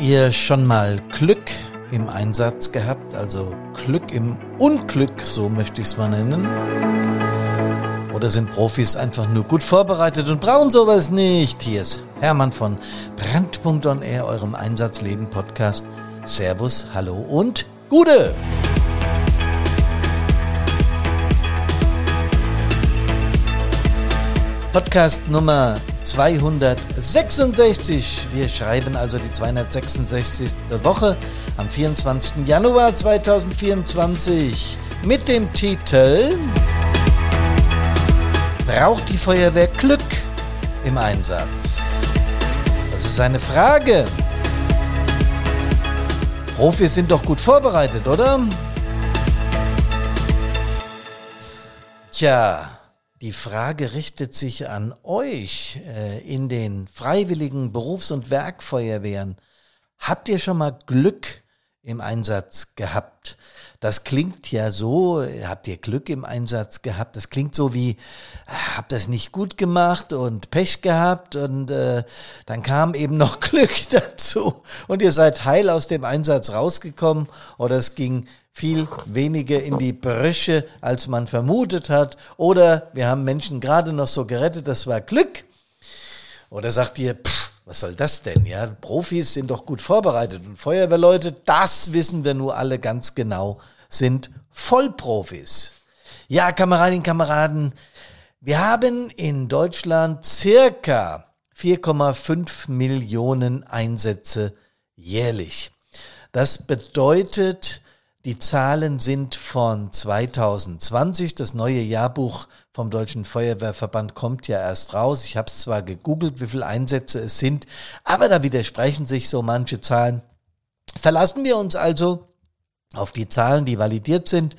ihr schon mal Glück im Einsatz gehabt? Also Glück im Unglück, so möchte ich es mal nennen. Oder sind Profis einfach nur gut vorbereitet und brauchen sowas nicht? Hier ist Hermann von Brandpunkt on Air, eurem Einsatzleben Podcast. Servus, hallo und Gute! Podcast Nummer 266. Wir schreiben also die 266. Woche am 24. Januar 2024 mit dem Titel Braucht die Feuerwehr Glück im Einsatz? Das ist eine Frage. Profis sind doch gut vorbereitet, oder? Tja, die Frage richtet sich an euch äh, in den freiwilligen Berufs- und Werkfeuerwehren. Habt ihr schon mal Glück im Einsatz gehabt? Das klingt ja so, habt ihr Glück im Einsatz gehabt? Das klingt so wie, habt das nicht gut gemacht und Pech gehabt und äh, dann kam eben noch Glück dazu und ihr seid heil aus dem Einsatz rausgekommen oder es ging viel weniger in die Brüche, als man vermutet hat. Oder wir haben Menschen gerade noch so gerettet, das war Glück. Oder sagt ihr, pff, was soll das denn? Ja, Profis sind doch gut vorbereitet und Feuerwehrleute, das wissen wir nur alle ganz genau, sind Vollprofis. Ja, Kameradinnen, Kameraden, wir haben in Deutschland circa 4,5 Millionen Einsätze jährlich. Das bedeutet, die Zahlen sind von 2020. Das neue Jahrbuch vom Deutschen Feuerwehrverband kommt ja erst raus. Ich habe es zwar gegoogelt, wie viele Einsätze es sind, aber da widersprechen sich so manche Zahlen. Verlassen wir uns also auf die Zahlen, die validiert sind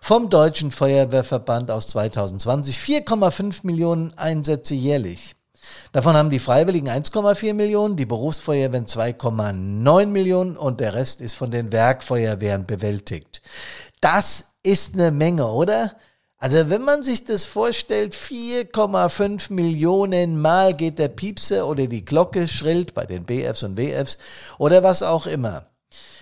vom Deutschen Feuerwehrverband aus 2020. 4,5 Millionen Einsätze jährlich. Davon haben die Freiwilligen 1,4 Millionen, die Berufsfeuerwehren 2,9 Millionen und der Rest ist von den Werkfeuerwehren bewältigt. Das ist eine Menge, oder? Also wenn man sich das vorstellt, 4,5 Millionen Mal geht der Piepse oder die Glocke schrillt bei den BFs und WFs oder was auch immer.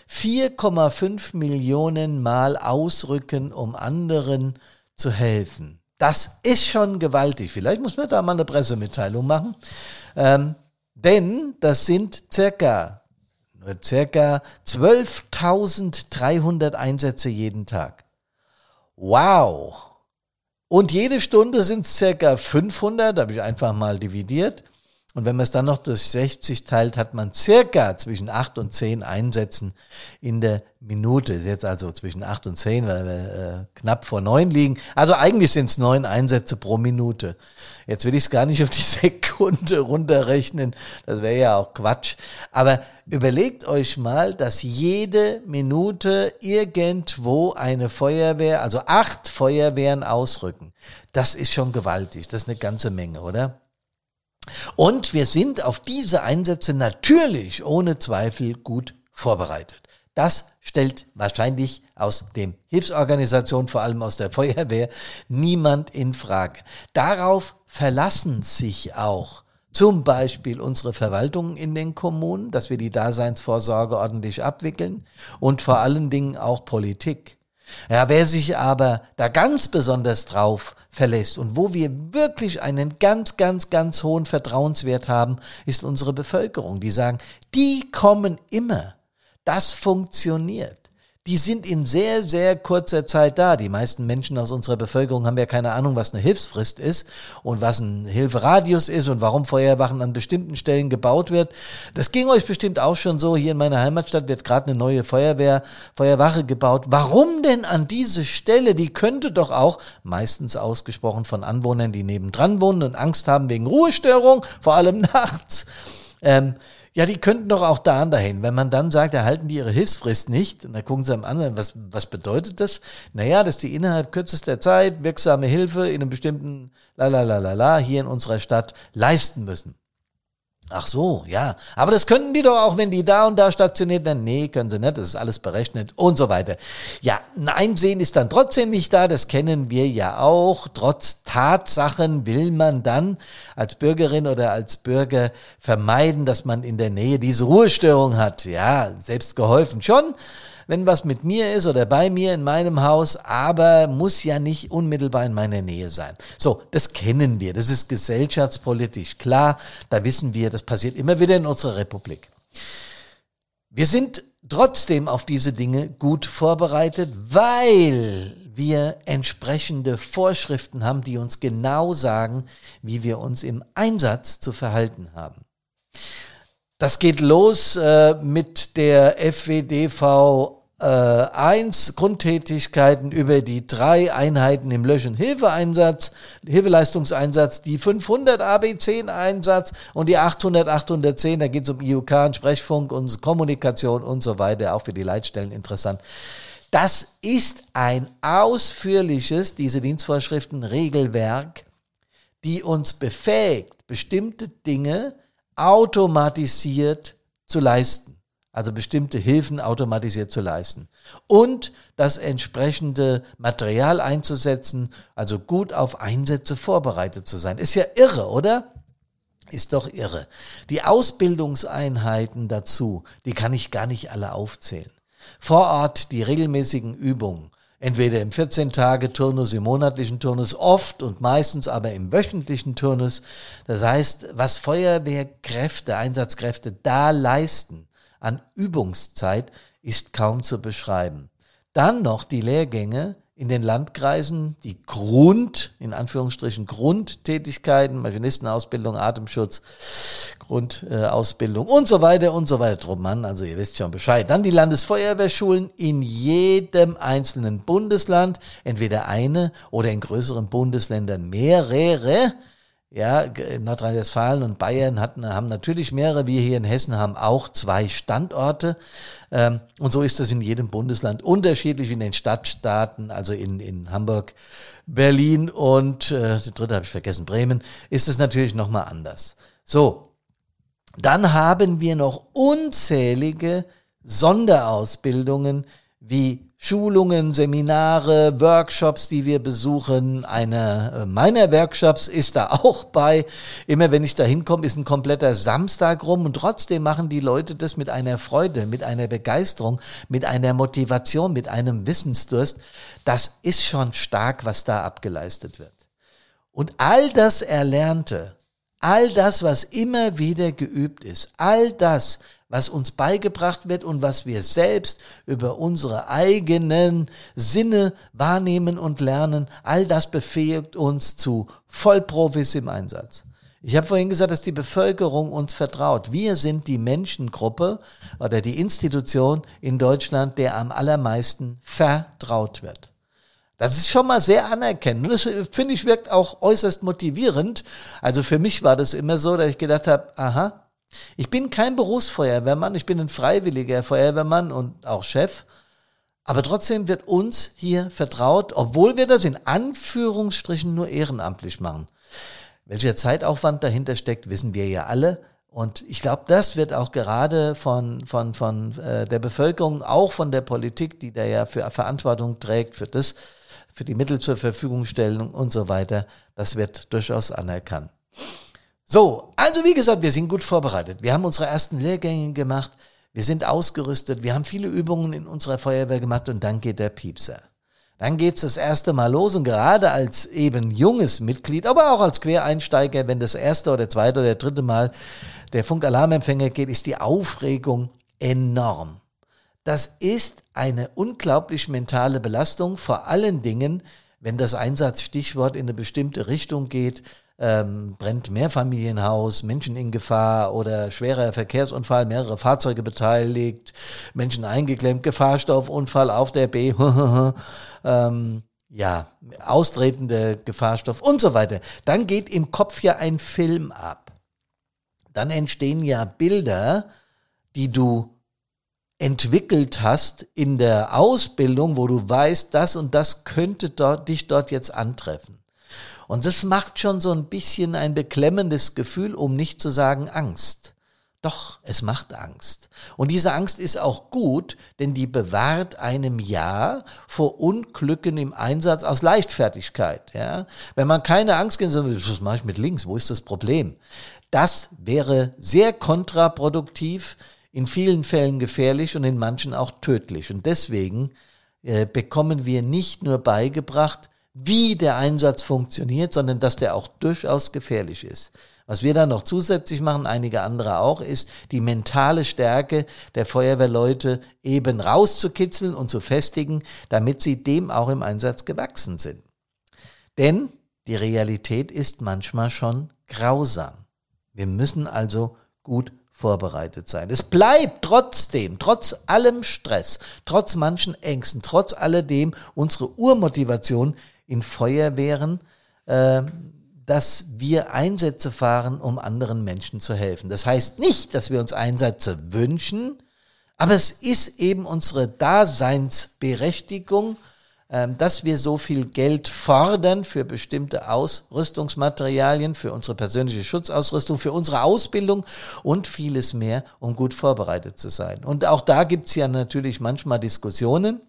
4,5 Millionen Mal ausrücken, um anderen zu helfen. Das ist schon gewaltig. Vielleicht muss man da mal eine Pressemitteilung machen. Ähm, denn das sind circa, circa 12.300 Einsätze jeden Tag. Wow! Und jede Stunde sind es circa 500, habe ich einfach mal dividiert. Und wenn man es dann noch durch 60 teilt, hat man circa zwischen 8 und 10 Einsätzen in der Minute. Ist jetzt also zwischen 8 und 10, weil wir äh, knapp vor 9 liegen. Also eigentlich sind es 9 Einsätze pro Minute. Jetzt will ich es gar nicht auf die Sekunde runterrechnen. Das wäre ja auch Quatsch. Aber überlegt euch mal, dass jede Minute irgendwo eine Feuerwehr, also acht Feuerwehren ausrücken. Das ist schon gewaltig. Das ist eine ganze Menge, oder? Und wir sind auf diese Einsätze natürlich ohne Zweifel gut vorbereitet. Das stellt wahrscheinlich aus den Hilfsorganisationen, vor allem aus der Feuerwehr, niemand in Frage. Darauf verlassen sich auch zum Beispiel unsere Verwaltungen in den Kommunen, dass wir die Daseinsvorsorge ordentlich abwickeln und vor allen Dingen auch Politik. Ja, wer sich aber da ganz besonders drauf verlässt und wo wir wirklich einen ganz, ganz, ganz hohen Vertrauenswert haben, ist unsere Bevölkerung. Die sagen, die kommen immer. Das funktioniert die sind in sehr, sehr kurzer Zeit da. Die meisten Menschen aus unserer Bevölkerung haben ja keine Ahnung, was eine Hilfsfrist ist und was ein Hilferadius ist und warum Feuerwachen an bestimmten Stellen gebaut wird. Das ging euch bestimmt auch schon so. Hier in meiner Heimatstadt wird gerade eine neue Feuerwehr, Feuerwache gebaut. Warum denn an diese Stelle? Die könnte doch auch, meistens ausgesprochen von Anwohnern, die nebendran wohnen und Angst haben wegen Ruhestörung, vor allem nachts. Ähm, ja, die könnten doch auch da dahin. Wenn man dann sagt, erhalten die ihre Hilfsfrist nicht, und dann gucken sie am anderen, was, was bedeutet das? Naja, dass die innerhalb kürzester Zeit wirksame Hilfe in einem bestimmten Lalalala hier in unserer Stadt leisten müssen. Ach so, ja. Aber das könnten die doch auch, wenn die da und da stationiert werden. Nee, können sie nicht. Das ist alles berechnet und so weiter. Ja, ein Einsehen ist dann trotzdem nicht da. Das kennen wir ja auch. Trotz Tatsachen will man dann als Bürgerin oder als Bürger vermeiden, dass man in der Nähe diese Ruhestörung hat. Ja, selbst geholfen schon wenn was mit mir ist oder bei mir in meinem Haus, aber muss ja nicht unmittelbar in meiner Nähe sein. So, das kennen wir, das ist gesellschaftspolitisch klar, da wissen wir, das passiert immer wieder in unserer Republik. Wir sind trotzdem auf diese Dinge gut vorbereitet, weil wir entsprechende Vorschriften haben, die uns genau sagen, wie wir uns im Einsatz zu verhalten haben. Das geht los äh, mit der FWDV äh, 1 Grundtätigkeiten über die drei Einheiten im Lösch- und Hilfeeinsatz, Hilfeleistungseinsatz, die 500 AB10-Einsatz und die 800, 810, da geht es um IUK und Sprechfunk und Kommunikation und so weiter, auch für die Leitstellen interessant. Das ist ein ausführliches, diese Dienstvorschriften, Regelwerk, die uns befähigt, bestimmte Dinge automatisiert zu leisten. Also bestimmte Hilfen automatisiert zu leisten. Und das entsprechende Material einzusetzen, also gut auf Einsätze vorbereitet zu sein. Ist ja irre, oder? Ist doch irre. Die Ausbildungseinheiten dazu, die kann ich gar nicht alle aufzählen. Vor Ort die regelmäßigen Übungen, entweder im 14-Tage-Turnus, im monatlichen Turnus, oft und meistens aber im wöchentlichen Turnus. Das heißt, was Feuerwehrkräfte, Einsatzkräfte da leisten an Übungszeit, ist kaum zu beschreiben. Dann noch die Lehrgänge in den Landkreisen, die Grund, in Anführungsstrichen Grundtätigkeiten, Maschinistenausbildung, Atemschutz, Grundausbildung äh, und so weiter und so weiter drum an. Also ihr wisst schon Bescheid. Dann die Landesfeuerwehrschulen in jedem einzelnen Bundesland, entweder eine oder in größeren Bundesländern mehrere. Ja, Nordrhein-Westfalen und Bayern hatten, haben natürlich mehrere. Wir hier in Hessen haben auch zwei Standorte. Ähm, und so ist das in jedem Bundesland unterschiedlich in den Stadtstaaten, also in, in Hamburg, Berlin und äh, die dritte habe ich vergessen, Bremen, ist es natürlich nochmal anders. So, dann haben wir noch unzählige Sonderausbildungen wie Schulungen, Seminare, Workshops, die wir besuchen. Einer äh, meiner Workshops ist da auch bei. Immer wenn ich da hinkomme, ist ein kompletter Samstag rum und trotzdem machen die Leute das mit einer Freude, mit einer Begeisterung, mit einer Motivation, mit einem Wissensdurst. Das ist schon stark, was da abgeleistet wird. Und all das Erlernte, all das, was immer wieder geübt ist, all das, was uns beigebracht wird und was wir selbst über unsere eigenen Sinne wahrnehmen und lernen, all das befähigt uns zu Vollprofis im Einsatz. Ich habe vorhin gesagt, dass die Bevölkerung uns vertraut. Wir sind die Menschengruppe oder die Institution in Deutschland, der am allermeisten vertraut wird. Das ist schon mal sehr anerkennend. Das finde ich wirkt auch äußerst motivierend. Also für mich war das immer so, dass ich gedacht habe, aha, ich bin kein Berufsfeuerwehrmann, ich bin ein freiwilliger Feuerwehrmann und auch Chef. Aber trotzdem wird uns hier vertraut, obwohl wir das in Anführungsstrichen nur ehrenamtlich machen. Welcher Zeitaufwand dahinter steckt, wissen wir ja alle. Und ich glaube, das wird auch gerade von, von, von äh, der Bevölkerung, auch von der Politik, die da ja für Verantwortung trägt, für das, für die Mittel zur Verfügung stellen und so weiter, das wird durchaus anerkannt. So, also wie gesagt, wir sind gut vorbereitet. Wir haben unsere ersten Lehrgänge gemacht, wir sind ausgerüstet, wir haben viele Übungen in unserer Feuerwehr gemacht und dann geht der Piepser. Dann geht's das erste Mal los und gerade als eben junges Mitglied, aber auch als Quereinsteiger, wenn das erste oder zweite oder dritte Mal der Funkalarmempfänger geht, ist die Aufregung enorm. Das ist eine unglaublich mentale Belastung, vor allen Dingen, wenn das Einsatzstichwort in eine bestimmte Richtung geht, ähm, brennt Mehrfamilienhaus, Menschen in Gefahr oder schwerer Verkehrsunfall, mehrere Fahrzeuge beteiligt, Menschen eingeklemmt, Gefahrstoffunfall auf der B, ähm, ja, austretende Gefahrstoff und so weiter. Dann geht im Kopf ja ein Film ab. Dann entstehen ja Bilder, die du entwickelt hast in der Ausbildung, wo du weißt, das und das könnte dort, dich dort jetzt antreffen. Und das macht schon so ein bisschen ein beklemmendes Gefühl, um nicht zu sagen Angst. Doch, es macht Angst. Und diese Angst ist auch gut, denn die bewahrt einem ja vor Unglücken im Einsatz aus Leichtfertigkeit. Ja? Wenn man keine Angst kennt, sagt, was mache ich mit links? Wo ist das Problem? Das wäre sehr kontraproduktiv, in vielen Fällen gefährlich und in manchen auch tödlich. Und deswegen äh, bekommen wir nicht nur beigebracht, wie der Einsatz funktioniert, sondern dass der auch durchaus gefährlich ist. Was wir dann noch zusätzlich machen, einige andere auch, ist die mentale Stärke der Feuerwehrleute eben rauszukitzeln und zu festigen, damit sie dem auch im Einsatz gewachsen sind. Denn die Realität ist manchmal schon grausam. Wir müssen also gut vorbereitet sein. Es bleibt trotzdem, trotz allem Stress, trotz manchen Ängsten, trotz alledem unsere Urmotivation in Feuerwehren, äh, dass wir Einsätze fahren, um anderen Menschen zu helfen. Das heißt nicht, dass wir uns Einsätze wünschen, aber es ist eben unsere Daseinsberechtigung, ähm, dass wir so viel Geld fordern für bestimmte Ausrüstungsmaterialien, für unsere persönliche Schutzausrüstung, für unsere Ausbildung und vieles mehr, um gut vorbereitet zu sein. Und auch da gibt's ja natürlich manchmal Diskussionen.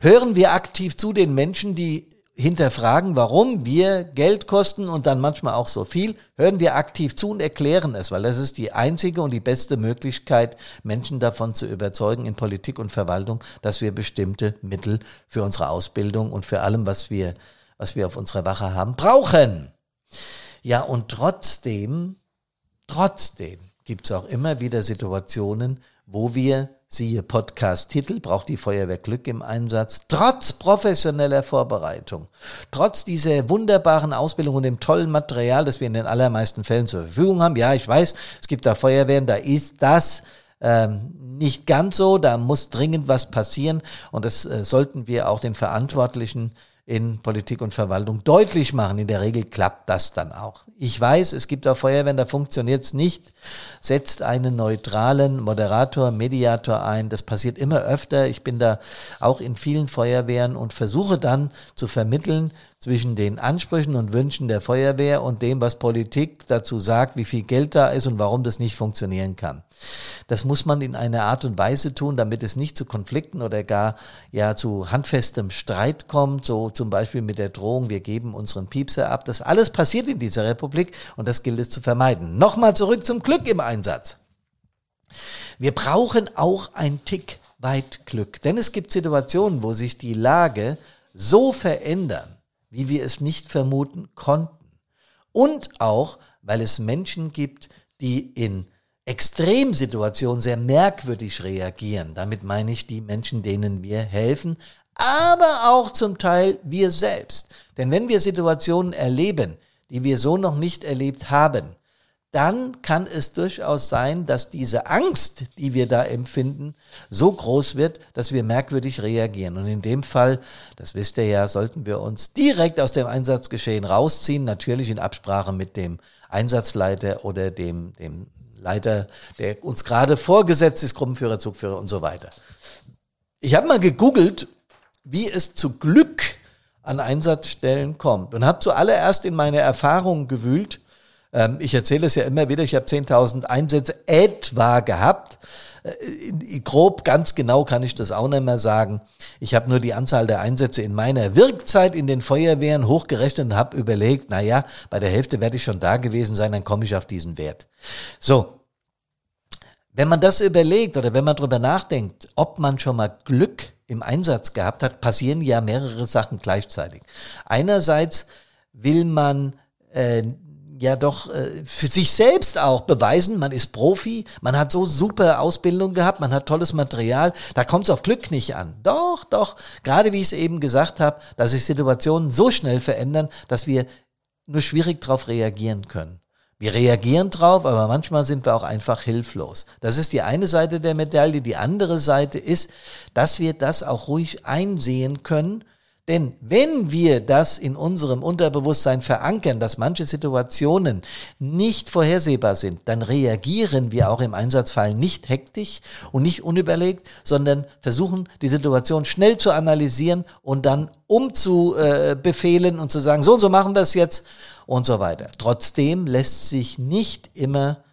Hören wir aktiv zu den Menschen, die hinterfragen, warum wir Geld kosten und dann manchmal auch so viel, hören wir aktiv zu und erklären es, weil das ist die einzige und die beste Möglichkeit, Menschen davon zu überzeugen in Politik und Verwaltung, dass wir bestimmte Mittel für unsere Ausbildung und für allem, was wir, was wir auf unserer Wache haben, brauchen. Ja, und trotzdem, trotzdem gibt es auch immer wieder Situationen, wo wir siehe Podcast-Titel, braucht die Feuerwehr Glück im Einsatz, trotz professioneller Vorbereitung, trotz dieser wunderbaren Ausbildung und dem tollen Material, das wir in den allermeisten Fällen zur Verfügung haben. Ja, ich weiß, es gibt da Feuerwehren, da ist das ähm, nicht ganz so, da muss dringend was passieren. Und das äh, sollten wir auch den Verantwortlichen in Politik und Verwaltung deutlich machen. In der Regel klappt das dann auch. Ich weiß, es gibt auch Feuerwehren, da funktioniert es nicht. Setzt einen neutralen Moderator, Mediator ein. Das passiert immer öfter. Ich bin da auch in vielen Feuerwehren und versuche dann zu vermitteln zwischen den Ansprüchen und Wünschen der Feuerwehr und dem, was Politik dazu sagt, wie viel Geld da ist und warum das nicht funktionieren kann. Das muss man in einer Art und Weise tun, damit es nicht zu Konflikten oder gar ja zu handfestem Streit kommt, so zum Beispiel mit der Drohung, wir geben unseren Piepser ab. Das alles passiert in dieser Republik und das gilt es zu vermeiden. Nochmal zurück zum Glück im Einsatz. Wir brauchen auch ein Tick weit Glück, denn es gibt Situationen, wo sich die Lage so verändern, wie wir es nicht vermuten konnten. Und auch, weil es Menschen gibt, die in Extremsituationen sehr merkwürdig reagieren. Damit meine ich die Menschen, denen wir helfen, aber auch zum Teil wir selbst. Denn wenn wir Situationen erleben, die wir so noch nicht erlebt haben, dann kann es durchaus sein, dass diese Angst, die wir da empfinden, so groß wird, dass wir merkwürdig reagieren. Und in dem Fall, das wisst ihr ja, sollten wir uns direkt aus dem Einsatzgeschehen rausziehen, natürlich in Absprache mit dem Einsatzleiter oder dem, dem Leiter, der uns gerade vorgesetzt ist, Gruppenführer, Zugführer und so weiter. Ich habe mal gegoogelt, wie es zu Glück an Einsatzstellen kommt und habe zuallererst in meine Erfahrungen gewühlt. Ähm, ich erzähle es ja immer wieder, ich habe 10.000 Einsätze etwa gehabt. Äh, grob, ganz genau kann ich das auch nicht mehr sagen. Ich habe nur die Anzahl der Einsätze in meiner Wirkzeit in den Feuerwehren hochgerechnet und habe überlegt, na ja, bei der Hälfte werde ich schon da gewesen sein, dann komme ich auf diesen Wert. So. Wenn man das überlegt oder wenn man darüber nachdenkt, ob man schon mal Glück im Einsatz gehabt hat, passieren ja mehrere Sachen gleichzeitig. Einerseits will man äh, ja doch äh, für sich selbst auch beweisen, man ist Profi, man hat so super Ausbildung gehabt, man hat tolles Material, da kommt es auf Glück nicht an. Doch, doch, gerade wie ich es eben gesagt habe, dass sich Situationen so schnell verändern, dass wir nur schwierig darauf reagieren können. Wir reagieren drauf, aber manchmal sind wir auch einfach hilflos. Das ist die eine Seite der Medaille. Die andere Seite ist, dass wir das auch ruhig einsehen können, Denn wenn wir das in unserem Unterbewusstsein verankern, dass manche Situationen nicht vorhersehbar sind, dann reagieren wir auch im Einsatzfall nicht hektisch und nicht unüberlegt, sondern versuchen die Situation schnell zu analysieren und dann umzubefehlen und zu sagen, so und so machen wir es jetzt und so weiter. Trotzdem lässt sich nicht immer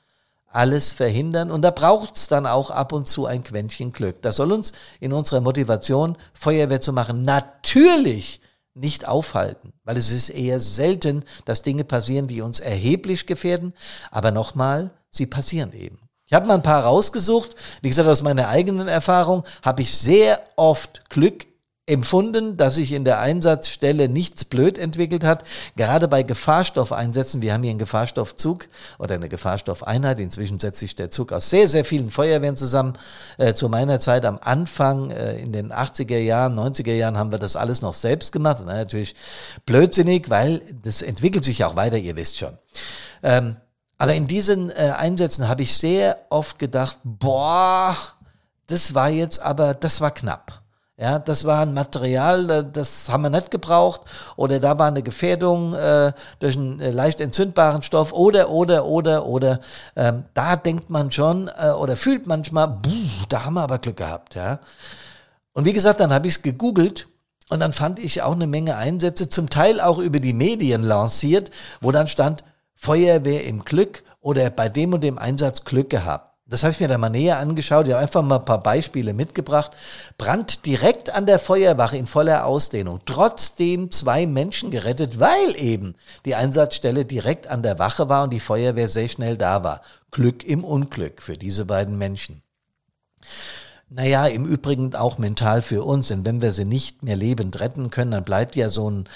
alles verhindern. Und da braucht es dann auch ab und zu ein Quäntchen Glück. Das soll uns in unserer Motivation, Feuerwehr zu machen, natürlich nicht aufhalten, weil es ist eher selten, dass Dinge passieren, die uns erheblich gefährden. Aber nochmal, sie passieren eben. Ich habe mal ein paar rausgesucht. Wie gesagt, aus meiner eigenen Erfahrung habe ich sehr oft Glück empfunden, dass sich in der Einsatzstelle nichts blöd entwickelt hat. Gerade bei Gefahrstoffeinsätzen, wir haben hier einen Gefahrstoffzug oder eine Gefahrstoffeinheit, inzwischen setzt sich der Zug aus sehr, sehr vielen Feuerwehren zusammen. Äh, zu meiner Zeit am Anfang, äh, in den 80er Jahren, 90er Jahren haben wir das alles noch selbst gemacht. Das war natürlich blödsinnig, weil das entwickelt sich auch weiter, ihr wisst schon. Ähm, aber in diesen äh, Einsätzen habe ich sehr oft gedacht, boah, das war jetzt aber, das war knapp. Ja, das war ein Material, das haben wir nicht gebraucht. Oder da war eine Gefährdung äh, durch einen äh, leicht entzündbaren Stoff. Oder, oder, oder, oder. Ähm, da denkt man schon äh, oder fühlt manchmal, buh, da haben wir aber Glück gehabt. Ja. Und wie gesagt, dann habe ich es gegoogelt. Und dann fand ich auch eine Menge Einsätze, zum Teil auch über die Medien lanciert, wo dann stand, Feuerwehr im Glück oder bei dem und dem Einsatz Glück gehabt. Das habe ich mir dann mal näher angeschaut. Ich habe einfach mal ein paar Beispiele mitgebracht. Brand direkt an der Feuerwache in voller Ausdehnung. Trotzdem zwei Menschen gerettet, weil eben die Einsatzstelle direkt an der Wache war und die Feuerwehr sehr schnell da war. Glück im Unglück für diese beiden Menschen. Naja, im Übrigen auch mental für uns, denn wenn wir sie nicht mehr lebend retten können, dann bleibt ja so ein,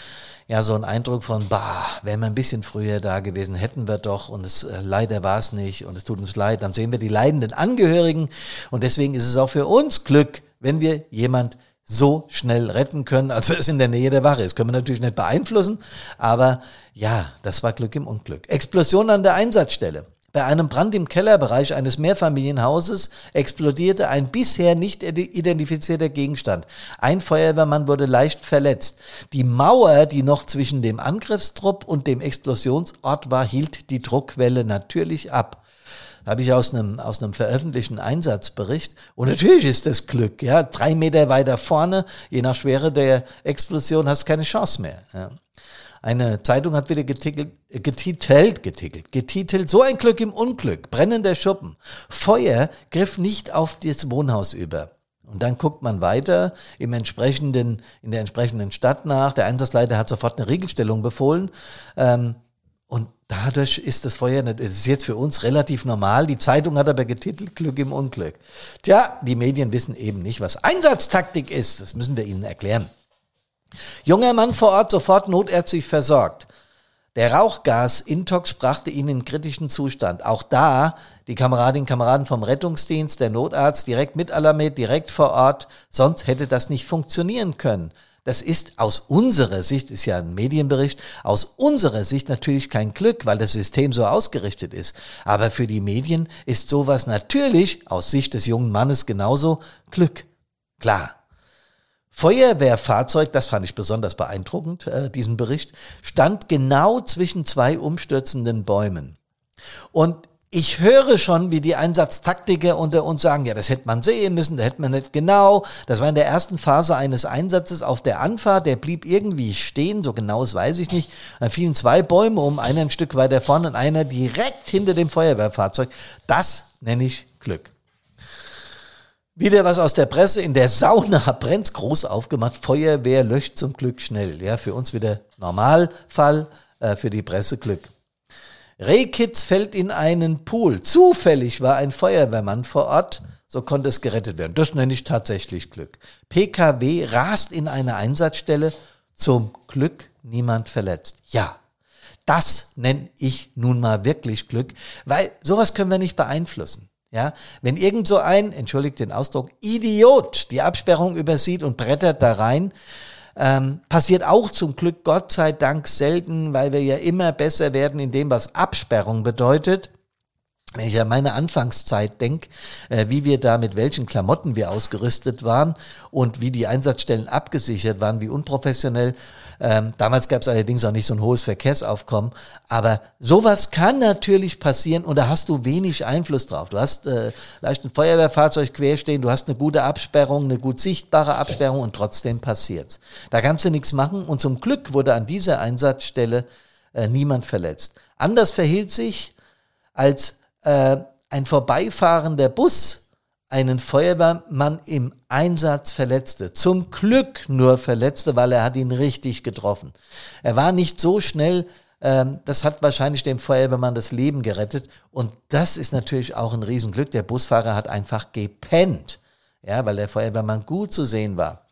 ja, so ein Eindruck von, bah, wären wir ein bisschen früher da gewesen, hätten wir doch und es äh, leider war es nicht und es tut uns leid. Dann sehen wir die leidenden Angehörigen und deswegen ist es auch für uns Glück, wenn wir jemand so schnell retten können, als es in der Nähe der Wache ist. Können wir natürlich nicht beeinflussen, aber ja, das war Glück im Unglück. Explosion an der Einsatzstelle. Bei einem Brand im Kellerbereich eines Mehrfamilienhauses explodierte ein bisher nicht identifizierter Gegenstand. Ein Feuerwehrmann wurde leicht verletzt. Die Mauer, die noch zwischen dem Angriffstrupp und dem Explosionsort war, hielt die Druckwelle natürlich ab. Habe ich aus einem, aus einem veröffentlichten Einsatzbericht. Und natürlich ist das Glück, ja. Drei Meter weiter vorne, je nach Schwere der Explosion, hast keine Chance mehr. Ja. Eine Zeitung hat wieder getitelt, getitelt, getitelt, getitelt, so ein Glück im Unglück, brennender Schuppen. Feuer griff nicht auf das Wohnhaus über. Und dann guckt man weiter im entsprechenden, in der entsprechenden Stadt nach. Der Einsatzleiter hat sofort eine Regelstellung befohlen. Ähm, und dadurch ist das Feuer nicht, es ist jetzt für uns relativ normal. Die Zeitung hat aber getitelt Glück im Unglück. Tja, die Medien wissen eben nicht, was Einsatztaktik ist. Das müssen wir ihnen erklären. Junger Mann vor Ort sofort notärztlich versorgt. Der Rauchgas-Intox brachte ihn in kritischen Zustand. Auch da die Kameradinnen und Kameraden vom Rettungsdienst, der Notarzt direkt mit Alarmé, direkt vor Ort. Sonst hätte das nicht funktionieren können. Das ist aus unserer Sicht, ist ja ein Medienbericht, aus unserer Sicht natürlich kein Glück, weil das System so ausgerichtet ist. Aber für die Medien ist sowas natürlich aus Sicht des jungen Mannes genauso Glück. Klar. Feuerwehrfahrzeug, das fand ich besonders beeindruckend, äh, diesen Bericht, stand genau zwischen zwei umstürzenden Bäumen. Und ich höre schon, wie die Einsatztaktiker unter uns sagen, ja, das hätte man sehen müssen, das hätte man nicht genau. Das war in der ersten Phase eines Einsatzes auf der Anfahrt, der blieb irgendwie stehen, so genau das weiß ich nicht. Da fielen zwei Bäume um, einer ein Stück weiter vorne und einer direkt hinter dem Feuerwehrfahrzeug. Das nenne ich Glück. Wieder was aus der Presse. In der Sauna brennt groß aufgemacht. Feuerwehr löscht zum Glück schnell. Ja, für uns wieder Normalfall, äh, für die Presse Glück. Rehkitz fällt in einen Pool. Zufällig war ein Feuerwehrmann vor Ort, so konnte es gerettet werden. Das nenne ich tatsächlich Glück. PKW rast in eine Einsatzstelle. Zum Glück niemand verletzt. Ja, das nenne ich nun mal wirklich Glück, weil sowas können wir nicht beeinflussen. Ja, wenn irgend so ein, entschuldigt den Ausdruck, Idiot die Absperrung übersieht und brettert da rein, ähm, passiert auch zum Glück Gott sei Dank selten, weil wir ja immer besser werden in dem, was Absperrung bedeutet. Wenn ich an meine Anfangszeit denke, äh, wie wir da mit welchen Klamotten wir ausgerüstet waren und wie die Einsatzstellen abgesichert waren, wie unprofessionell. Ähm, damals gab es allerdings auch nicht so ein hohes Verkehrsaufkommen. Aber sowas kann natürlich passieren und da hast du wenig Einfluss drauf. Du hast äh, leicht ein Feuerwehrfahrzeug querstehen, du hast eine gute Absperrung, eine gut sichtbare Absperrung und trotzdem passiert's. Da kannst du nichts machen und zum Glück wurde an dieser Einsatzstelle äh, niemand verletzt. Anders verhielt sich, als äh, ein vorbeifahrender Bus einen Feuerwehrmann im Einsatz verletzte. Zum Glück nur verletzte, weil er hat ihn richtig getroffen. Er war nicht so schnell, ähm, das hat wahrscheinlich dem Feuerwehrmann das Leben gerettet. Und das ist natürlich auch ein Riesenglück. Der Busfahrer hat einfach gepennt, ja, weil der Feuerwehrmann gut zu sehen war.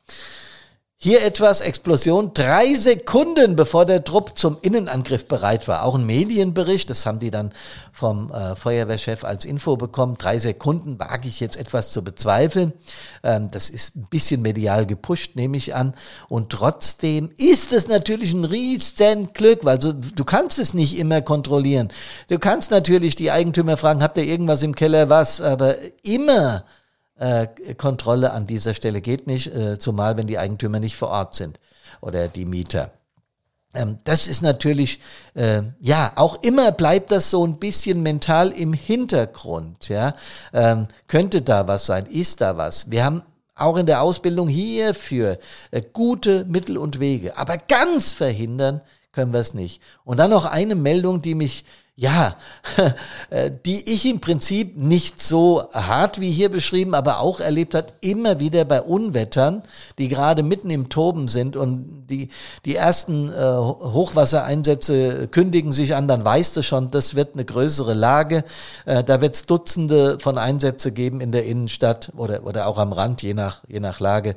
Hier etwas Explosion, drei Sekunden bevor der Trupp zum Innenangriff bereit war. Auch ein Medienbericht, das haben die dann vom äh, Feuerwehrchef als Info bekommen. Drei Sekunden wage ich jetzt etwas zu bezweifeln. Ähm, das ist ein bisschen medial gepusht, nehme ich an. Und trotzdem ist es natürlich ein riesen Glück, weil du, du kannst es nicht immer kontrollieren. Du kannst natürlich die Eigentümer fragen, habt ihr irgendwas im Keller, was, aber immer äh, Kontrolle an dieser Stelle geht nicht, äh, zumal wenn die Eigentümer nicht vor Ort sind oder die Mieter. Ähm, das ist natürlich, äh, ja, auch immer bleibt das so ein bisschen mental im Hintergrund, ja. Ähm, könnte da was sein? Ist da was? Wir haben auch in der Ausbildung hierfür äh, gute Mittel und Wege, aber ganz verhindern können wir es nicht. Und dann noch eine Meldung, die mich ja, äh, die ich im Prinzip nicht so hart wie hier beschrieben, aber auch erlebt hat, immer wieder bei Unwettern, die gerade mitten im Toben sind und die, die ersten äh, Hochwassereinsätze kündigen sich an, dann weißt du schon, das wird eine größere Lage. Äh, da wird es Dutzende von Einsätze geben in der Innenstadt oder, oder auch am Rand, je nach, je nach Lage.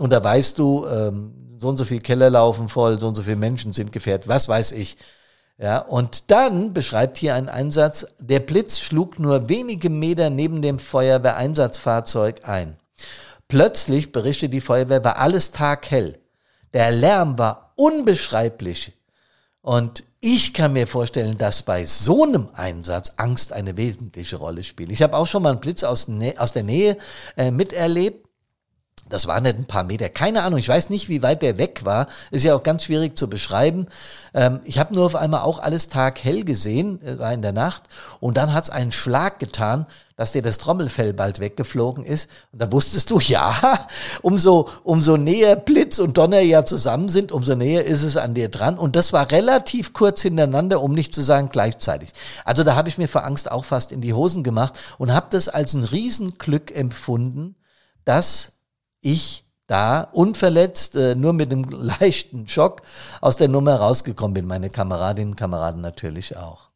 Und da weißt du, ähm, so und so viel Keller laufen voll, so und so viele Menschen sind gefährdet, was weiß ich. Ja, und dann beschreibt hier ein Einsatz, der Blitz schlug nur wenige Meter neben dem Feuerwehreinsatzfahrzeug ein. Plötzlich, berichtet die Feuerwehr, war alles taghell. Der Lärm war unbeschreiblich. Und ich kann mir vorstellen, dass bei so einem Einsatz Angst eine wesentliche Rolle spielt. Ich habe auch schon mal einen Blitz aus, aus der Nähe äh, miterlebt. Das waren nicht ein paar Meter. Keine Ahnung. Ich weiß nicht, wie weit der weg war. Ist ja auch ganz schwierig zu beschreiben. Ähm, ich habe nur auf einmal auch alles taghell gesehen. Es war in der Nacht. Und dann hat es einen Schlag getan, dass dir das Trommelfell bald weggeflogen ist. Und da wusstest du, ja, umso, umso näher Blitz und Donner ja zusammen sind, umso näher ist es an dir dran. Und das war relativ kurz hintereinander, um nicht zu sagen gleichzeitig. Also da habe ich mir vor Angst auch fast in die Hosen gemacht und habe das als ein Riesenglück empfunden, dass ich da unverletzt, äh, nur mit einem leichten Schock aus der Nummer rausgekommen bin. Meine Kameradinnen und Kameraden natürlich auch.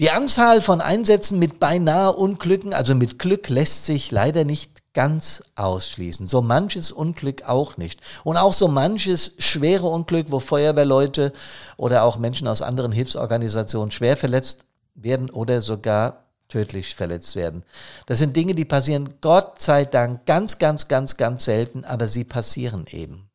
Die Anzahl von Einsätzen mit beinahe Unglücken, also mit Glück, lässt sich leider nicht ganz ausschließen. So manches Unglück auch nicht. Und auch so manches schwere Unglück, wo Feuerwehrleute oder auch Menschen aus anderen Hilfsorganisationen schwer verletzt werden oder sogar tödlich verletzt werden. Das sind Dinge, die passieren Gott sei Dank ganz, ganz, ganz, ganz selten, aber sie passieren eben.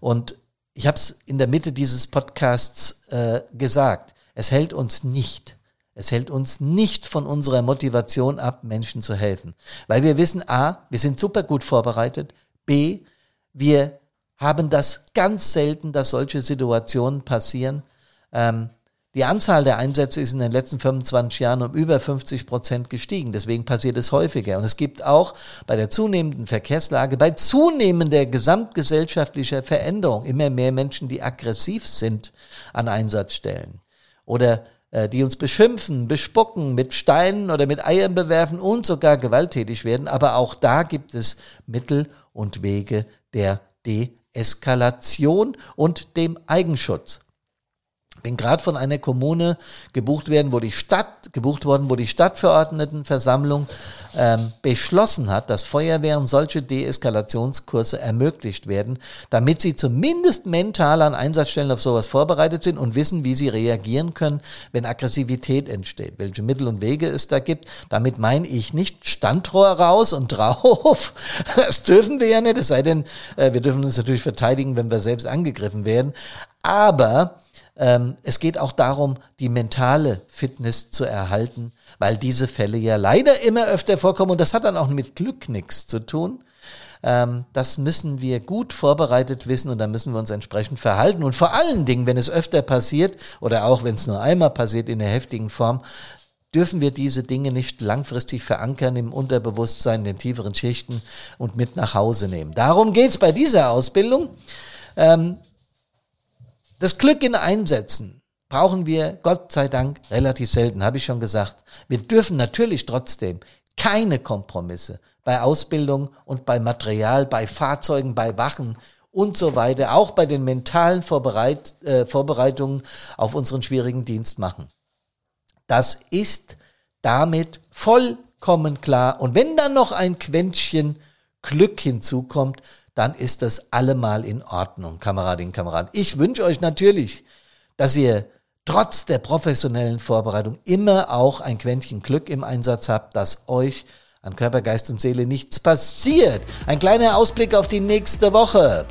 Und ich habe es in der Mitte dieses Podcasts äh, gesagt, es hält uns nicht, es hält uns nicht von unserer Motivation ab, Menschen zu helfen. Weil wir wissen, a, wir sind super gut vorbereitet, b, wir haben das ganz selten, dass solche Situationen passieren. Ähm, die Anzahl der Einsätze ist in den letzten 25 Jahren um über 50 Prozent gestiegen. Deswegen passiert es häufiger. Und es gibt auch bei der zunehmenden Verkehrslage, bei zunehmender gesamtgesellschaftlicher Veränderung immer mehr Menschen, die aggressiv sind an Einsatzstellen. Oder äh, die uns beschimpfen, bespucken, mit Steinen oder mit Eiern bewerfen und sogar gewalttätig werden. Aber auch da gibt es Mittel und Wege der Deeskalation und dem Eigenschutz bin gerade von einer Kommune gebucht werden, wo die Stadt gebucht worden, wo die Stadtverordnetenversammlung ähm, beschlossen hat, dass Feuerwehren solche Deeskalationskurse ermöglicht werden, damit sie zumindest mental an Einsatzstellen auf sowas vorbereitet sind und wissen, wie sie reagieren können, wenn Aggressivität entsteht, welche Mittel und Wege es da gibt. Damit meine ich nicht Standrohr raus und drauf. Das dürfen wir ja nicht, es sei denn, äh, wir dürfen uns natürlich verteidigen, wenn wir selbst angegriffen werden. Aber ähm, es geht auch darum, die mentale Fitness zu erhalten, weil diese Fälle ja leider immer öfter vorkommen und das hat dann auch mit Glück nichts zu tun. Ähm, das müssen wir gut vorbereitet wissen und da müssen wir uns entsprechend verhalten. Und vor allen Dingen, wenn es öfter passiert oder auch wenn es nur einmal passiert in der heftigen Form, dürfen wir diese Dinge nicht langfristig verankern im Unterbewusstsein, in den tieferen Schichten und mit nach Hause nehmen. Darum geht's bei dieser Ausbildung. Ähm, das Glück in Einsätzen brauchen wir Gott sei Dank relativ selten, habe ich schon gesagt. Wir dürfen natürlich trotzdem keine Kompromisse bei Ausbildung und bei Material, bei Fahrzeugen, bei Wachen und so weiter, auch bei den mentalen Vorbereit, äh, Vorbereitungen auf unseren schwierigen Dienst machen. Das ist damit vollkommen klar. Und wenn dann noch ein Quäntchen Glück hinzukommt, dann ist das allemal in Ordnung, Kameradinnen und Kameraden. Ich wünsche euch natürlich, dass ihr trotz der professionellen Vorbereitung immer auch ein Quäntchen Glück im Einsatz habt, dass euch an Körper, Geist und Seele nichts passiert. Ein kleiner Ausblick auf die nächste Woche.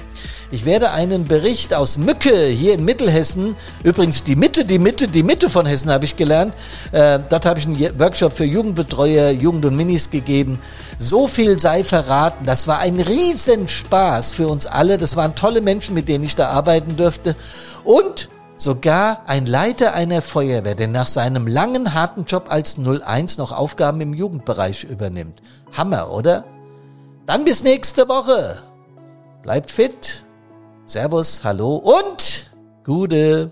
Ich werde einen Bericht aus Mücke hier in Mittelhessen, übrigens die Mitte, die Mitte, die Mitte von Hessen habe ich gelernt. Äh, dort habe ich einen Workshop für Jugendbetreuer, Jugend und Minis gegeben. So viel sei verraten. Das war ein Riesenspaß für uns alle. Das waren tolle Menschen, mit denen ich da arbeiten durfte. Und Sogar ein Leiter einer Feuerwehr, der nach seinem langen, harten Job als 01 noch Aufgaben im Jugendbereich übernimmt. Hammer, oder? Dann bis nächste Woche. Bleibt fit. Servus, hallo und gute